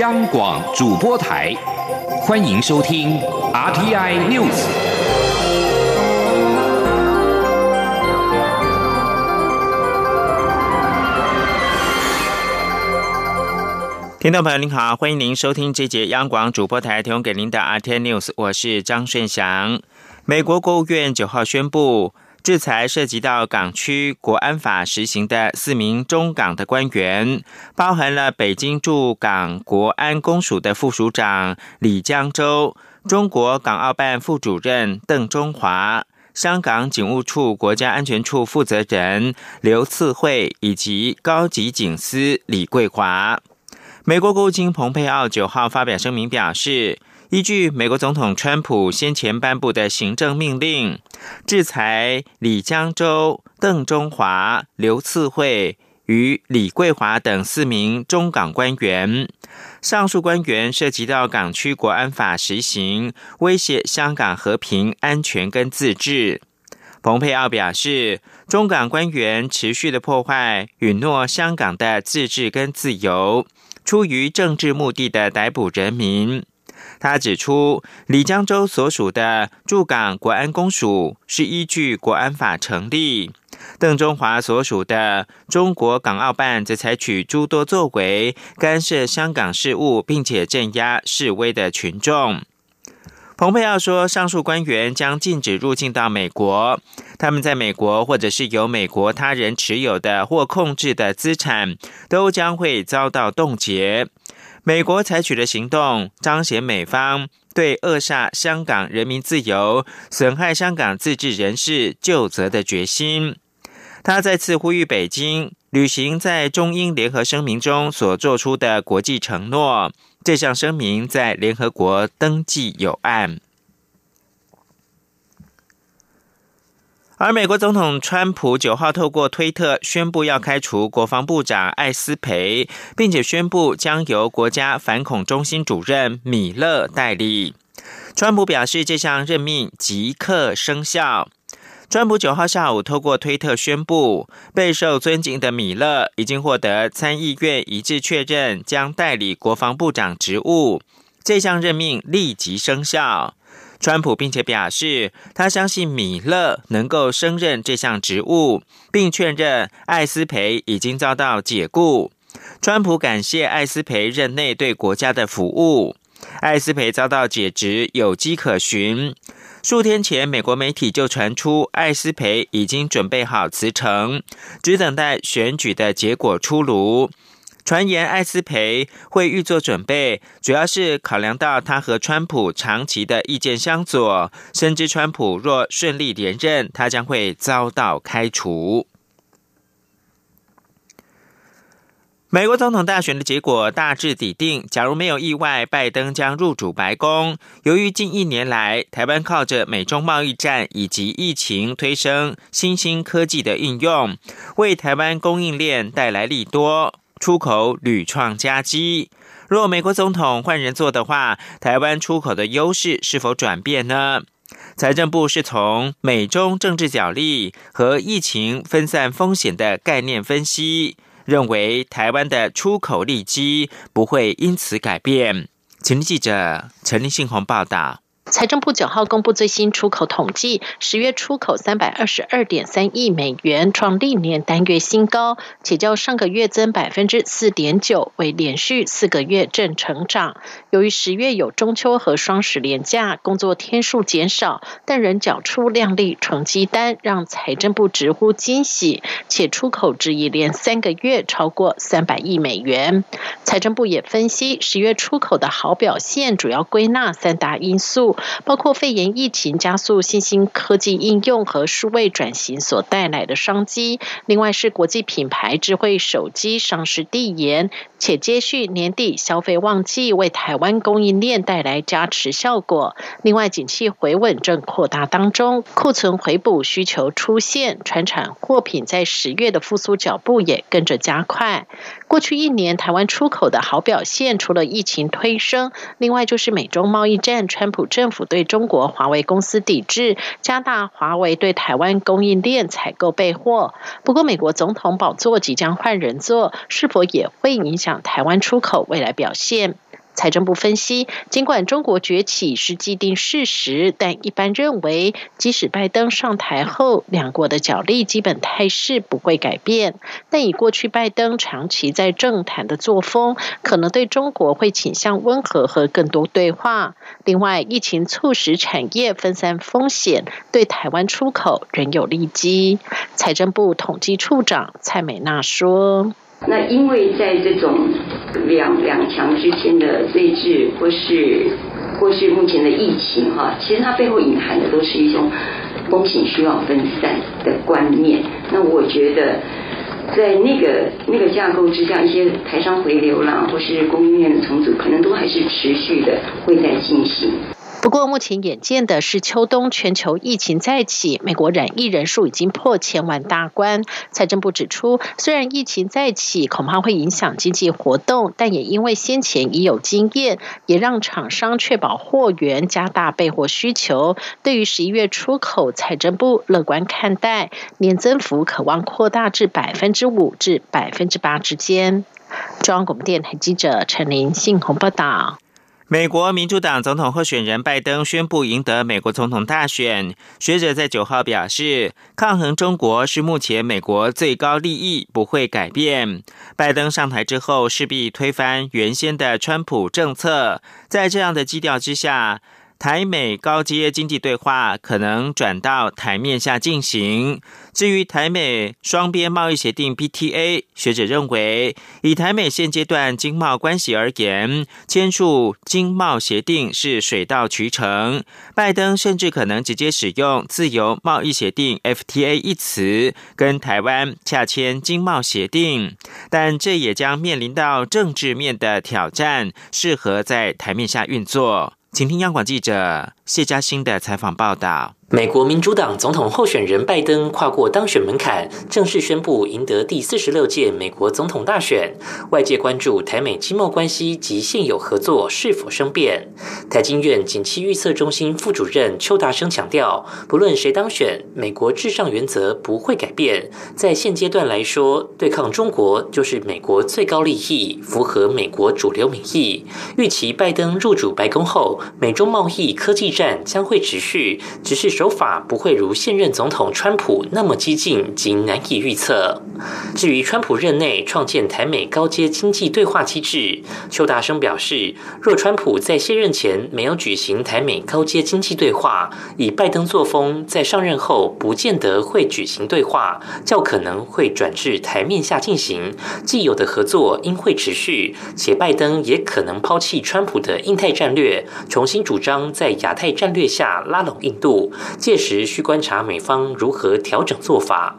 央广主播台，欢迎收听 RTI News。听众朋友您好，欢迎您收听这节央广主播台提供给您的 RTI News，我是张顺祥。美国国务院九号宣布。制裁涉及到港区国安法实行的四名中港的官员，包含了北京驻港国安公署的副署长李江洲、中国港澳办副主任邓中华、香港警务处国家安全处负责人刘次惠以及高级警司李桂华。美国国务卿蓬佩奥九号发表声明表示。依据美国总统川普先前颁布的行政命令，制裁李江洲、邓中华、刘次惠与李桂华等四名中港官员。上述官员涉及到港区国安法实行，威胁香港和平、安全跟自治。蓬佩奥表示，中港官员持续的破坏允诺香港的自治跟自由，出于政治目的的逮捕人民。他指出，李江洲所属的驻港国安公署是依据国安法成立；邓中华所属的中国港澳办则采取诸多作为，干涉香港事务，并且镇压示威的群众。蓬佩奥说，上述官员将禁止入境到美国，他们在美国或者是由美国他人持有的或控制的资产，都将会遭到冻结。美国采取的行动，彰显美方对扼杀香港人民自由、损害香港自治人士就责的决心。他再次呼吁北京履行在中英联合声明中所做出的国际承诺。这项声明在联合国登记有案。而美国总统川普九号透过推特宣布要开除国防部长艾斯培，并且宣布将由国家反恐中心主任米勒代理。川普表示，这项任命即刻生效。川普九号下午透过推特宣布，备受尊敬的米勒已经获得参议院一致确认，将代理国防部长职务。这项任命立即生效。川普并且表示，他相信米勒能够胜任这项职务，并确认艾斯培已经遭到解雇。川普感谢艾斯培任内对国家的服务。艾斯培遭到解职有迹可循。数天前，美国媒体就传出艾斯培已经准备好辞呈，只等待选举的结果出炉。传言艾斯培会预做准备，主要是考量到他和川普长期的意见相左，深知川普若顺利连任，他将会遭到开除。美国总统大选的结果大致底定，假如没有意外，拜登将入主白宫。由于近一年来，台湾靠着美中贸易战以及疫情推升新兴科技的应用，为台湾供应链带来利多。出口屡创佳绩，若美国总统换人做的话，台湾出口的优势是否转变呢？财政部是从美中政治角力和疫情分散风险的概念分析，认为台湾的出口利基不会因此改变。请记者陈立信宏报道。财政部九号公布最新出口统计，十月出口三百二十二点三亿美元，创历年单月新高，且较上个月增百分之四点九，为连续四个月正成长。由于十月有中秋和双十连假，工作天数减少，但仍缴出靓丽成绩单，让财政部直呼惊喜。且出口值已连三个月超过三百亿美元。财政部也分析，十月出口的好表现，主要归纳三大因素。包括肺炎疫情加速新兴科技应用和数位转型所带来的商机，另外是国际品牌智慧手机上市递延，且接续年底消费旺季，为台湾供应链带来加持效果。另外，景气回稳正扩大当中，库存回补需求出现，船产货品在十月的复苏脚步也跟着加快。过去一年，台湾出口的好表现，除了疫情推升，另外就是美中贸易战，川普政府对中国华为公司抵制，加大华为对台湾供应链采购备货。不过，美国总统宝座即将换人坐，是否也会影响台湾出口未来表现？财政部分析，尽管中国崛起是既定事实，但一般认为，即使拜登上台后，两国的角力基本态势不会改变。但以过去拜登长期在政坛的作风，可能对中国会倾向温和和更多对话。另外，疫情促使产业分散风险，对台湾出口仍有利基。财政部统计处长蔡美娜说。那因为在这种两两强之间的对峙，或是或是目前的疫情哈，其实它背后隐含的都是一种风险需要分散的观念。那我觉得，在那个那个架构之下，一些台商回流啦，或是供应链的重组，可能都还是持续的会在进行。不过，目前眼见的是秋冬全球疫情再起，美国染疫人数已经破千万大关。财政部指出，虽然疫情再起恐怕会影响经济活动，但也因为先前已有经验，也让厂商确保货源，加大备货需求。对于十一月出口，财政部乐观看待，年增幅可望扩大至百分之五至百分之八之间。中央广播电台记者陈琳信鸿报道。美国民主党总统候选人拜登宣布赢得美国总统大选。学者在九号表示，抗衡中国是目前美国最高利益，不会改变。拜登上台之后，势必推翻原先的川普政策。在这样的基调之下。台美高阶经济对话可能转到台面下进行。至于台美双边贸易协定 （BTA），学者认为，以台美现阶段经贸关系而言，签署经贸协定是水到渠成。拜登甚至可能直接使用自由贸易协定 （FTA） 一词，跟台湾洽签经贸协定。但这也将面临到政治面的挑战，适合在台面下运作。请听央广记者谢嘉欣的采访报道。美国民主党总统候选人拜登跨过当选门槛，正式宣布赢得第四十六届美国总统大选。外界关注台美经贸关系及现有合作是否生变。台经院景气预测中心副主任邱达生强调，不论谁当选，美国至上原则不会改变。在现阶段来说，对抗中国就是美国最高利益，符合美国主流民意。预期拜登入主白宫后，美中贸易科技战将会持续，只是手法不会如现任总统川普那么激进及难以预测。至于川普任内创建台美高阶经济对话机制，邱大生表示，若川普在卸任前没有举行台美高阶经济对话，以拜登作风，在上任后不见得会举行对话，较可能会转至台面下进行。既有的合作应会持续，且拜登也可能抛弃川普的印太战略，重新主张在亚太在战略下拉拢印度。届时需观察美方如何调整做法。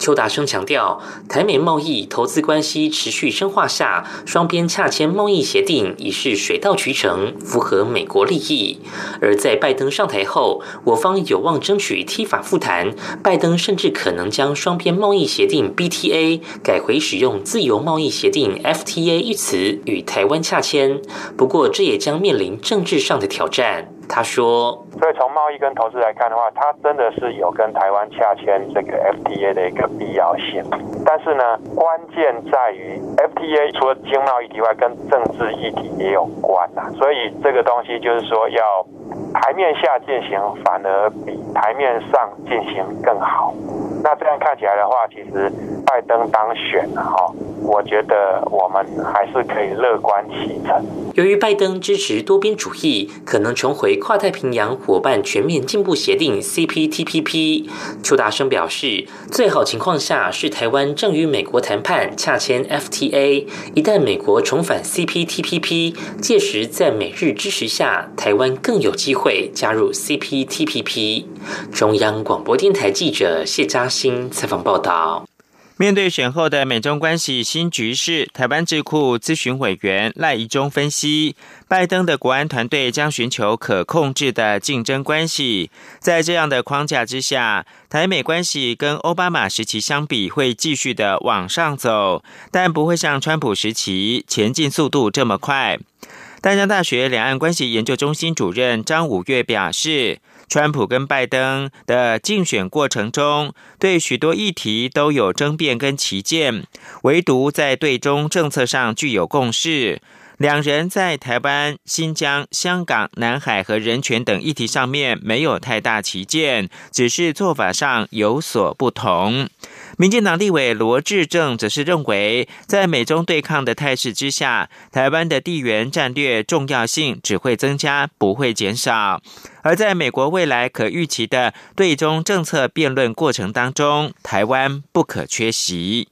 邱达生强调，台美贸易投资关系持续深化下，双边洽签贸易协定已是水到渠成，符合美国利益。而在拜登上台后，我方有望争取 T 法复谈，拜登甚至可能将双边贸易协定 BTA 改回使用自由贸易协定 FTA 一词与台湾洽签。不过，这也将面临政治上的挑战。他说：“所以从贸易跟投资来看的话，它真的是有跟台湾洽签这个 FTA 的一个必要性。但是呢，关键在于 FTA 除了经贸议题外，跟政治议题也有关呐。所以这个东西就是说，要台面下进行，反而比台面上进行更好。那这样看起来的话，其实拜登当选了哈。”我觉得我们还是可以乐观其成。由于拜登支持多边主义，可能重回跨太平洋伙伴全面进步协定 （CPTPP）。邱大生表示，最好情况下是台湾正与美国谈判洽签 FTA。一旦美国重返 CPTPP，届时在美日支持下，台湾更有机会会加入 CPTPP。中央广播电台记者谢嘉欣采访报道。面对选后的美中关系新局势，台湾智库咨询委员赖宜中分析，拜登的国安团队将寻求可控制的竞争关系。在这样的框架之下，台美关系跟奥巴马时期相比，会继续的往上走，但不会像川普时期前进速度这么快。淡江大学两岸关系研究中心主任张五岳表示。川普跟拜登的竞选过程中，对许多议题都有争辩跟歧见，唯独在对中政策上具有共识。两人在台湾、新疆、香港、南海和人权等议题上面没有太大歧见，只是做法上有所不同。民进党立委罗志正则是认为，在美中对抗的态势之下，台湾的地缘战略重要性只会增加，不会减少。而在美国未来可预期的对中政策辩论过程当中，台湾不可缺席。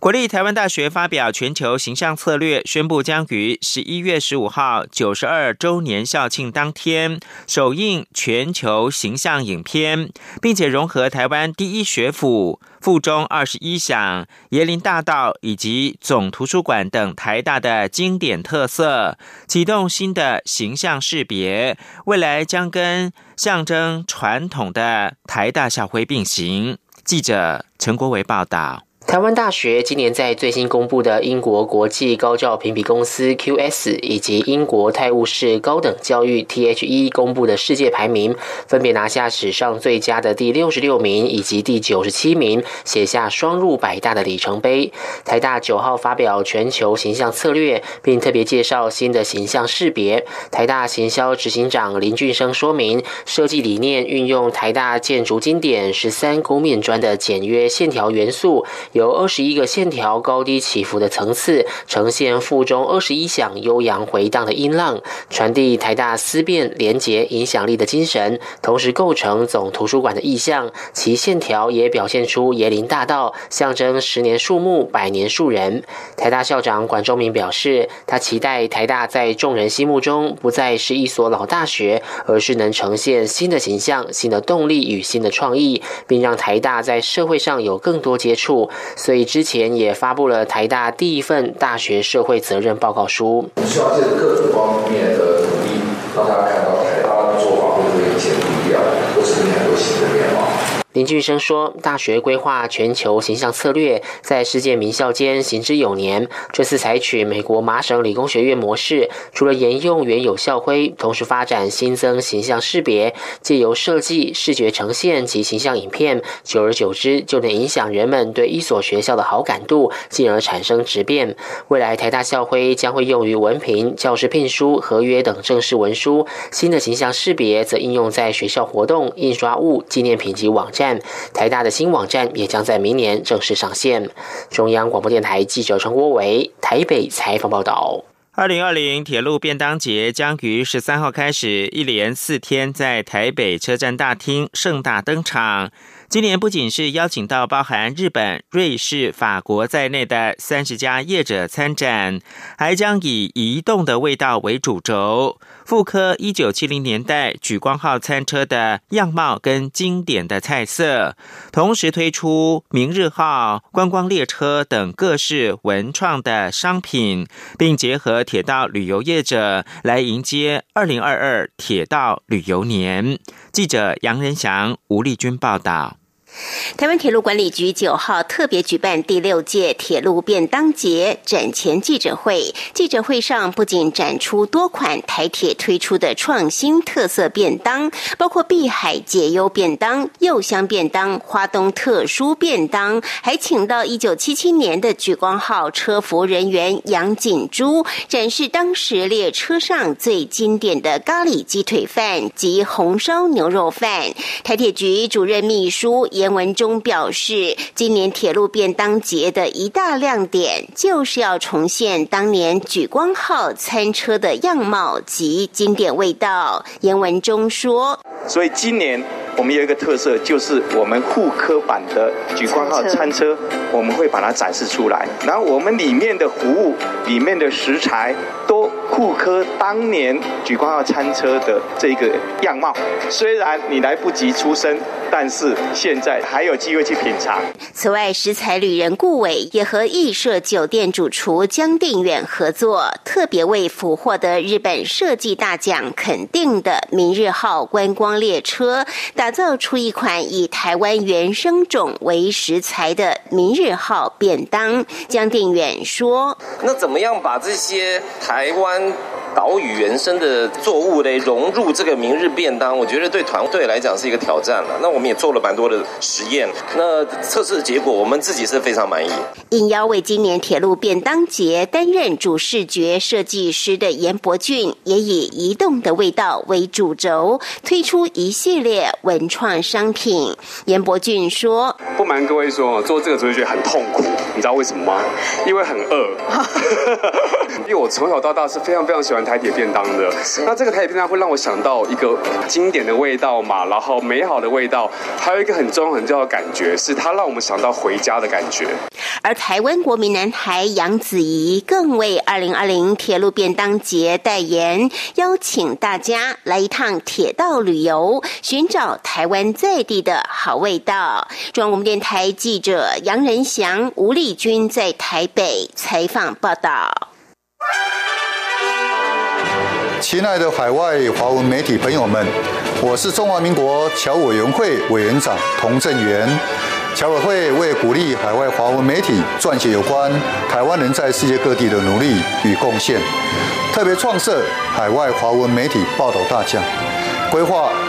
国立台湾大学发表全球形象策略，宣布将于十一月十五号九十二周年校庆当天首映全球形象影片，并且融合台湾第一学府、附中二十一响、椰林大道以及总图书馆等台大的经典特色，启动新的形象识别，未来将跟象征传统的台大校徽并行。记者陈国维报道。台湾大学今年在最新公布的英国国际高教评比公司 QS 以及英国泰晤士高等教育 THE 公布的世界排名，分别拿下史上最佳的第六十六名以及第九十七名，写下双入百大的里程碑。台大九号发表全球形象策略，并特别介绍新的形象识别。台大行销执行长林俊生说明，设计理念运用台大建筑经典十三勾面砖的简约线条元素。有二十一个线条高低起伏的层次，呈现腹中二十一响悠扬回荡的音浪，传递台大思辨、廉洁、影响力的精神，同时构成总图书馆的意象。其线条也表现出椰林大道，象征十年树木，百年树人。台大校长管中明表示，他期待台大在众人心目中不再是一所老大学，而是能呈现新的形象、新的动力与新的创意，并让台大在社会上有更多接触。所以之前也发布了台大第一份大学社会责任报告书。我们希望借各种方面的努力，让大家看到台大的做法会不会以前不一样，或是很多新的面貌。林俊生说：“大学规划全球形象策略，在世界名校间行之有年。这次采取美国麻省理工学院模式，除了沿用原有校徽，同时发展新增形象识别，借由设计、视觉呈现及形象影片，久而久之就能影响人们对一所学校的好感度，进而产生质变。未来台大校徽将会用于文凭、教师聘书、合约等正式文书。新的形象识别则应用在学校活动、印刷物、纪念品及网站。”站台大的新网站也将在明年正式上线。中央广播电台记者陈国伟台北采访报道。二零二零铁路便当节将于十三号开始，一连四天在台北车站大厅盛大登场。今年不仅是邀请到包含日本、瑞士、法国在内的三十家业者参展，还将以移动的味道为主轴，复刻一九七零年代举光号餐车的样貌跟经典的菜色，同时推出明日号观光列车等各式文创的商品，并结合铁道旅游业者来迎接二零二二铁道旅游年。记者杨仁祥、吴丽君报道。台湾铁路管理局九号特别举办第六届铁路便当节展前记者会。记者会上不仅展出多款台铁推出的创新特色便当，包括碧海解忧便当、柚香便当、花东特殊便当，还请到一九七七年的莒光号车服人员杨锦珠展示当时列车上最经典的咖喱鸡腿饭及红烧牛肉饭。台铁局主任秘书严。文中表示，今年铁路便当节的一大亮点，就是要重现当年举光号餐车的样貌及经典味道。严文中说：“所以今年我们有一个特色，就是我们复刻版的莒光号餐车，我们会把它展示出来。然后我们里面的服务、里面的食材都复刻当年莒光号餐车的这个样貌。虽然你来不及出生，但是现在。”还有机会去品尝。此外，食材旅人顾伟也和艺社酒店主厨江定远合作，特别为俘获得日本设计大奖肯定的明日号观光列车，打造出一款以台湾原生种为食材的明日号便当。江定远说：“那怎么样把这些台湾岛屿原生的作物嘞融入这个明日便当，我觉得对团队来讲是一个挑战了。那我们也做了蛮多的实验，那测试结果我们自己是非常满意。应邀为今年铁路便当节担任主视觉设计师的严伯俊，也以移动的味道为主轴，推出一系列文创商品。严伯俊说：“不瞒各位说，做这个主题觉得很痛苦，你知道为什么吗？因为很饿。因为我从小到大是非常非常喜欢台铁便当的。那这个台铁便当会让我想到一个经典的味道嘛，然后美好的味道，还有一个很重要很重要的感觉，是它让我们想到回家的感觉。而台湾国民男孩杨子怡更为二零二零铁路便当节代言，邀请大家来一趟铁道旅游，寻找台湾在地的好味道。中央广播电台记者杨仁祥、吴丽君在台北采访报道。亲爱的海外华文媒体朋友们，我是中华民国侨委员会委员长童振源。侨委会为鼓励海外华文媒体撰写有关台湾人在世界各地的努力与贡献，特别创设海外华文媒体报道大奖，规划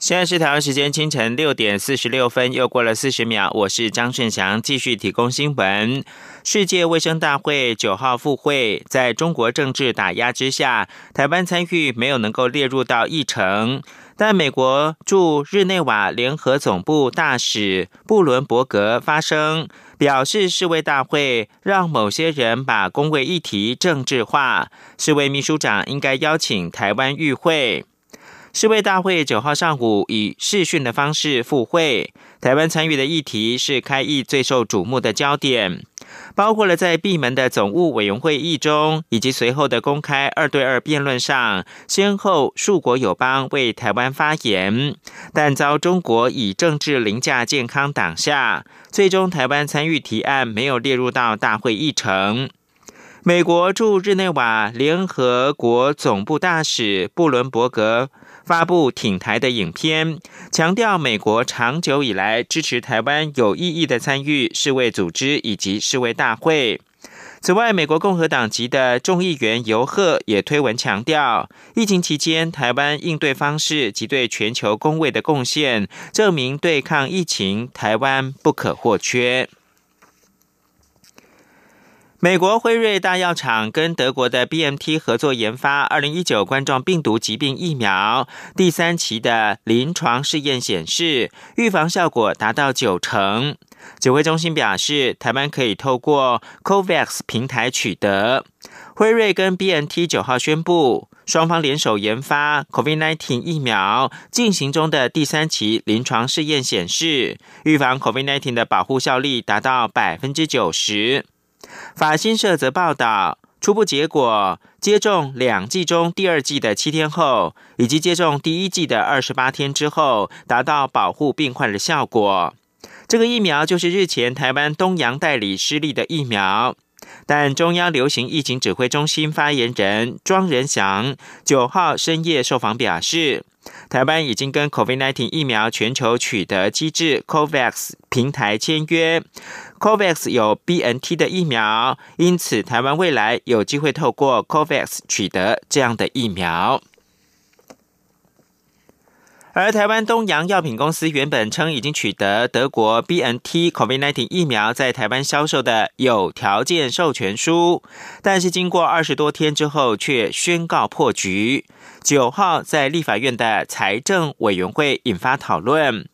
现在是台湾时间清晨六点四十六分，又过了四十秒。我是张顺祥，继续提供新闻。世界卫生大会九号复会，在中国政治打压之下，台湾参与没有能够列入到议程。但美国驻日内瓦联合总部大使布伦伯格发声，表示世卫大会让某些人把公卫议题政治化，世卫秘书长应该邀请台湾与会。世卫大会九号上午以视讯的方式复会，台湾参与的议题是开议最受瞩目的焦点。包括了在闭门的总务委员会议中，以及随后的公开二对二辩论上，先后数国友邦为台湾发言，但遭中国以政治凌驾健康挡下，最终台湾参与提案没有列入到大会议程。美国驻日内瓦联合国总部大使布伦伯格。发布挺台的影片，强调美国长久以来支持台湾有意义的参与世卫组织以及世卫大会。此外，美国共和党籍的众议员尤赫也推文强调，疫情期间台湾应对方式及对全球公卫的贡献，证明对抗疫情台湾不可或缺。美国辉瑞大药厂跟德国的 BMT 合作研发二零一九冠状病毒疾病疫苗，第三期的临床试验显示，预防效果达到九成。指挥中心表示，台湾可以透过 COVAX 平台取得。辉瑞跟 BNT 九号宣布，双方联手研发 COVID-19 疫苗，进行中的第三期临床试验显示，预防 COVID-19 的保护效力达到百分之九十。法新社则报道，初步结果，接种两剂中第二剂的七天后，以及接种第一剂的二十八天之后，达到保护病患的效果。这个疫苗就是日前台湾东洋代理失利的疫苗。但中央流行疫情指挥中心发言人庄仁祥九号深夜受访表示，台湾已经跟 COVID-19 疫苗全球取得机制 COVAX 平台签约，COVAX 有 BNT 的疫苗，因此台湾未来有机会透过 COVAX 取得这样的疫苗。而台湾东洋药品公司原本称已经取得德国 B N T COVID-19 疫苗在台湾销售的有条件授权书，但是经过二十多天之后，却宣告破局。九号在立法院的财政委员会引发讨论，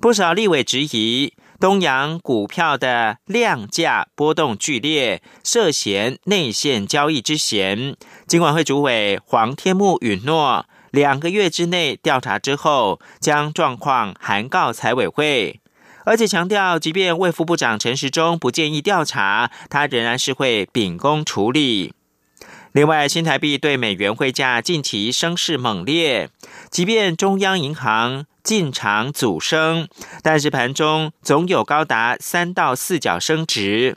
不少立委质疑东洋股票的量价波动剧烈，涉嫌内线交易之嫌。尽管会主委黄天木允诺。两个月之内调查之后，将状况函告财委会，而且强调，即便卫副部长陈时中不建议调查，他仍然是会秉公处理。另外，新台币对美元汇价近期升势猛烈，即便中央银行进场阻升，但是盘中总有高达三到四角升值。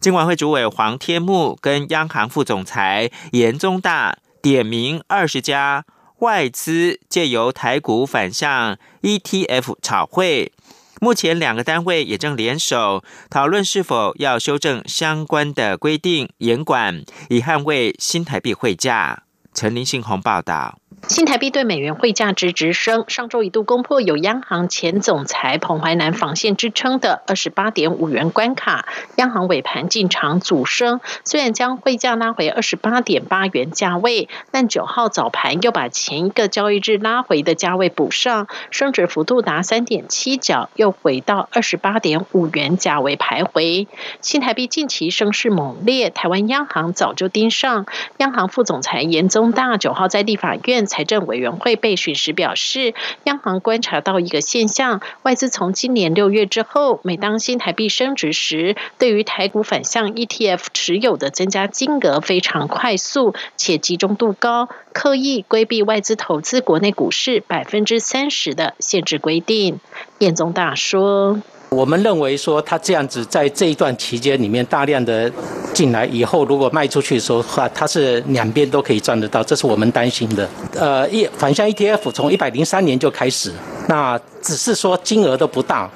金管会主委黄天木跟央行副总裁严宗大点名二十家外资借由台股反向 ETF 炒汇。目前两个单位也正联手讨论是否要修正相关的规定严管，以捍卫新台币汇价。陈林信宏报道。新台币对美元汇价值直升，上周一度攻破有央行前总裁彭淮南防线之称的二十八点五元关卡。央行尾盘进场阻升，虽然将汇价拉回二十八点八元价位，但九号早盘又把前一个交易日拉回的价位补上，升值幅度达三点七角，又回到二十八点五元价位徘徊。新台币近期升势猛烈，台湾央行早就盯上。央行副总裁严宗大九号在立法院。财政委员会备询时表示，央行观察到一个现象：外资从今年六月之后，每当新台币升值时，对于台股反向 ETF 持有的增加金额非常快速，且集中度高，刻意规避外资投资国内股市百分之三十的限制规定。燕宗大说。我们认为说，他这样子在这一段期间里面大量的进来以后，如果卖出去的时候话，它是两边都可以赚得到，这是我们担心的。呃，一反向 ETF 从一百零三年就开始，那只是说金额都不大，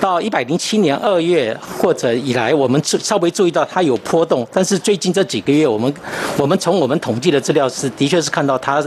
到一百零七年二月或者以来，我们注稍微注意到它有波动，但是最近这几个月，我们我们从我们统计的资料是，的确是看到它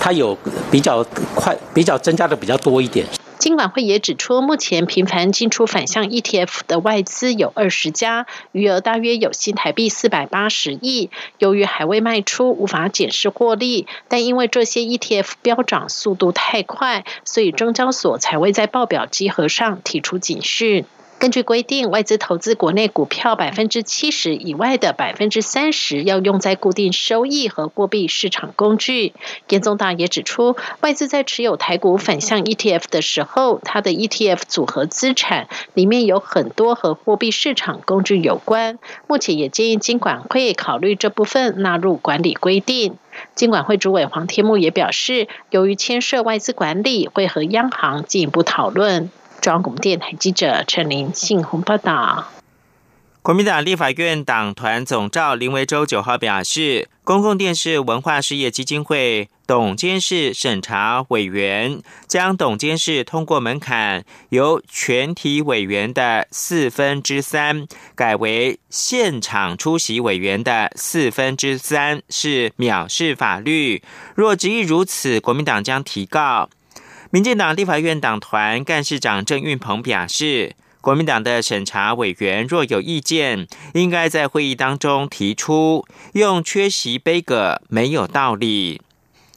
它有比较快，比较增加的比较多一点。金管会也指出，目前频繁进出反向 ETF 的外资有二十家，余额大约有新台币四百八十亿。由于还未卖出，无法检视获利，但因为这些 ETF 飙涨速度太快，所以中交所才会在报表集合上提出警讯。根据规定，外资投资国内股票百分之七十以外的百分之三十要用在固定收益和货币市场工具。严宗大也指出，外资在持有台股反向 ETF 的时候，它的 ETF 组合资产里面有很多和货币市场工具有关。目前也建议金管会考虑这部分纳入管理规定。金管会主委黄天木也表示，由于牵涉外资管理，会和央行进一步讨论。中央广播电台记者陈林信鸿报道。国民党立法院党团总召林维洲九号表示，公共电视文化事业基金会董监事审查委员将董监事通过门槛由全体委员的四分之三改为现场出席委员的四分之三，是藐视法律。若执意如此，国民党将提告。民进党立法院党团干事长郑运鹏表示，国民党的审查委员若有意见，应该在会议当中提出，用缺席杯葛没有道理。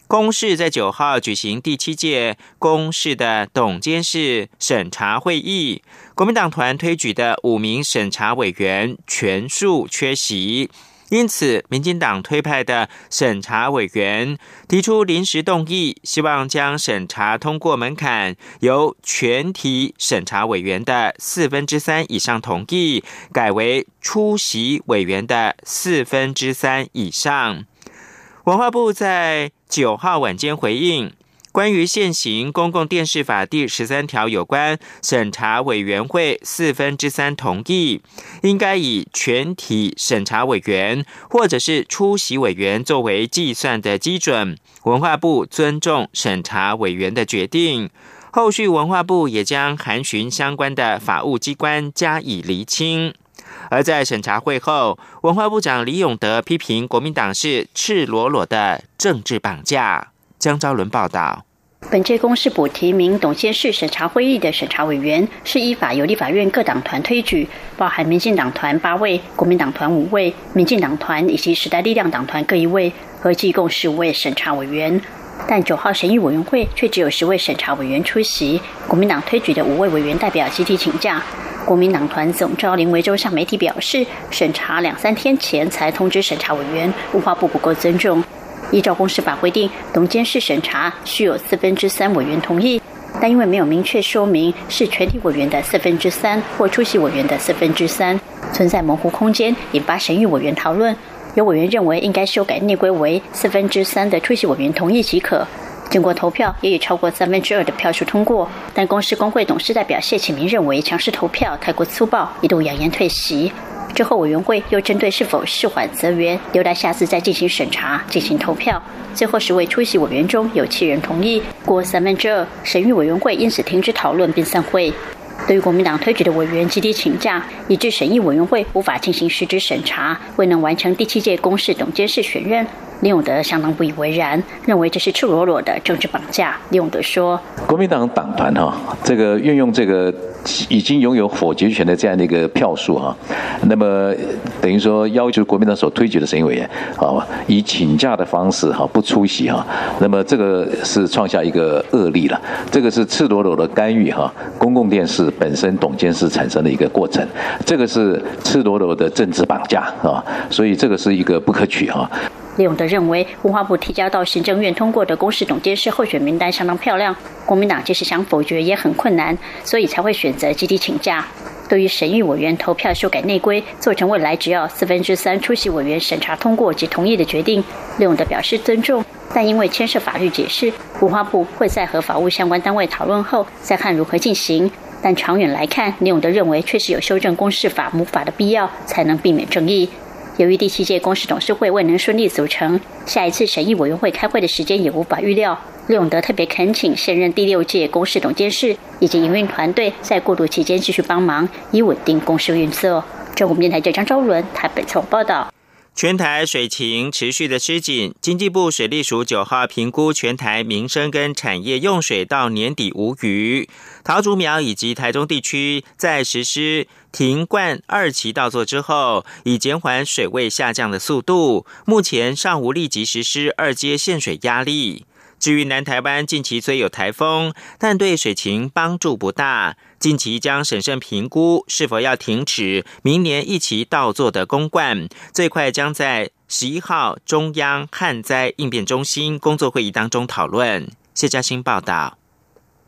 公示在九号举行第七届公示的董监事审查会议，国民党团推举的五名审查委员全数缺席。因此，民进党推派的审查委员提出临时动议，希望将审查通过门槛由全体审查委员的四分之三以上同意，改为出席委员的四分之三以上。文化部在九号晚间回应。关于现行公共电视法第十三条有关审查委员会四分之三同意，应该以全体审查委员或者是出席委员作为计算的基准。文化部尊重审查委员的决定，后续文化部也将函询相关的法务机关加以厘清。而在审查会后，文化部长李永德批评国民党是赤裸裸的政治绑架。江昭伦报道，本届公示补提名董监事审查会议的审查委员是依法由立法院各党团推举，包含民进党团八位、国民党团五位、民进党团以及时代力量党团各一位，合计共十五位审查委员。但九号审议委员会却只有十位审查委员出席，国民党推举的五位委员代表集体请假。国民党团总召林维洲向媒体表示，审查两三天前才通知审查委员，文化部不够尊重。依照公司法规定，董监事审查需有四分之三委员同意，但因为没有明确说明是全体委员的四分之三或出席委员的四分之三，存在模糊空间，引发审议委员讨论。有委员认为应该修改内规为四分之三的出席委员同意即可。经过投票，也已超过三分之二的票数通过。但公司工会董事代表谢启明认为强势投票太过粗暴，一度扬言退席。之后，委员会又针对是否释缓责员，留待下次再进行审查进行投票。最后，十位出席委员中有七人同意，过三分之二。审议委员会因此停止讨论并散会。对于国民党推举的委员集体请假，以致审议委员会无法进行实质审查，未能完成第七届公示董监事选任。李永德相当不以为然，认为这是赤裸裸的政治绑架。李永德说：“国民党党团哈，这个运用这个已经拥有否决权的这样的一个票数哈，那么等于说要求国民党所推举的审议委员啊，以请假的方式哈不出席哈，那么这个是创下一个恶例了。这个是赤裸裸的干预哈，公共电视本身董监事产生的一个过程，这个是赤裸裸的政治绑架啊，所以这个是一个不可取哈。”李永德认为，文化部提交到行政院通过的公示董监事候选名单相当漂亮，国民党即使想否决也很困难，所以才会选择集体请假。对于审议委员投票修改内规，做成未来只要四分之三出席委员审查通过及同意的决定，李永德表示尊重，但因为牵涉法律解释，文化部会在和法务相关单位讨论后再看如何进行。但长远来看，李永德认为确实有修正公示法母法的必要，才能避免争议。由于第七届公司董事会未能顺利组成，下一次审议委员会开会的时间也无法预料。李永德特别恳请现任第六届公司董监事以及营运团队在过渡期间继续帮忙，以稳定公司运作。中国电台记者张昭伦台北从报道。全台水情持续的吃紧，经济部水利署九号评估全台民生跟产业用水到年底无余。桃竹苗以及台中地区在实施停灌二期稻作之后，以减缓水位下降的速度，目前尚无立即实施二阶限水压力。至于南台湾近期虽有台风，但对水情帮助不大。近期将审慎评估是否要停止明年一起到做的公灌，最快将在十一号中央旱灾应变中心工作会议当中讨论。谢嘉欣报道。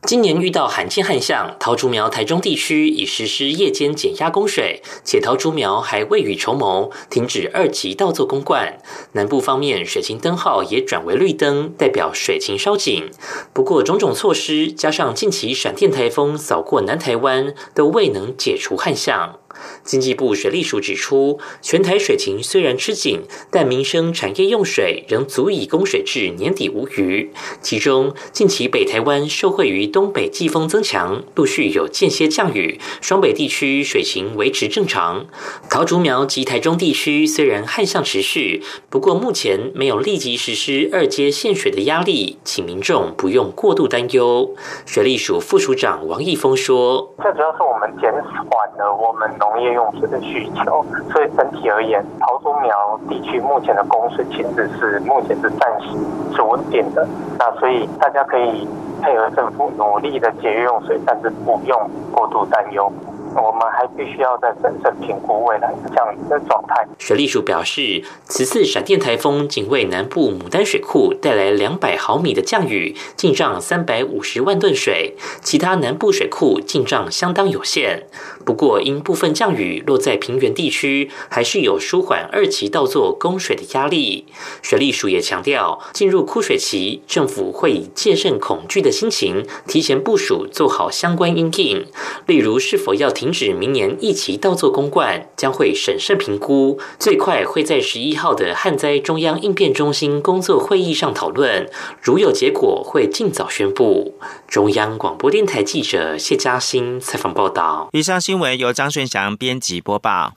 今年遇到罕见旱象，桃竹苗台中地区已实施夜间减压供水，且桃竹苗还未雨绸缪，停止二级稻作公灌。南部方面，水情灯号也转为绿灯，代表水情稍紧。不过，种种措施加上近期闪电台风扫过南台湾，都未能解除旱象。经济部水利署指出，全台水情虽然吃紧，但民生产业用水仍足以供水至年底无余。其中，近期北台湾受惠于东北季风增强，陆续有间歇降雨，双北地区水情维持正常。桃竹苗及台中地区虽然旱象持续，不过目前没有立即实施二阶限水的压力，请民众不用过度担忧。水利署副署长王义峰说：“最主要是我们减缓了我们。”农业用水的需求，所以整体而言，桃竹苗地区目前的供水其实是目前是暂时是稳定的。那所以大家可以配合政府努力的节约用水，但是不用过度担忧。我们还必须要在审慎评估未来这样的状态。水利署表示，此次闪电台风仅为南部牡丹水库带来两百毫米的降雨，进账三百五十万吨水，其他南部水库进账相当有限。不过，因部分降雨落在平原地区，还是有舒缓二期稻作供水的压力。水利署也强调，进入枯水期，政府会以戒慎恐惧的心情，提前部署，做好相关应应。例如，是否要停停止明年一起倒做公馆，将会审慎评估，最快会在十一号的旱灾中央应变中心工作会议上讨论。如有结果，会尽早宣布。中央广播电台记者谢嘉欣采访报道。以上新闻由张顺祥编辑播报。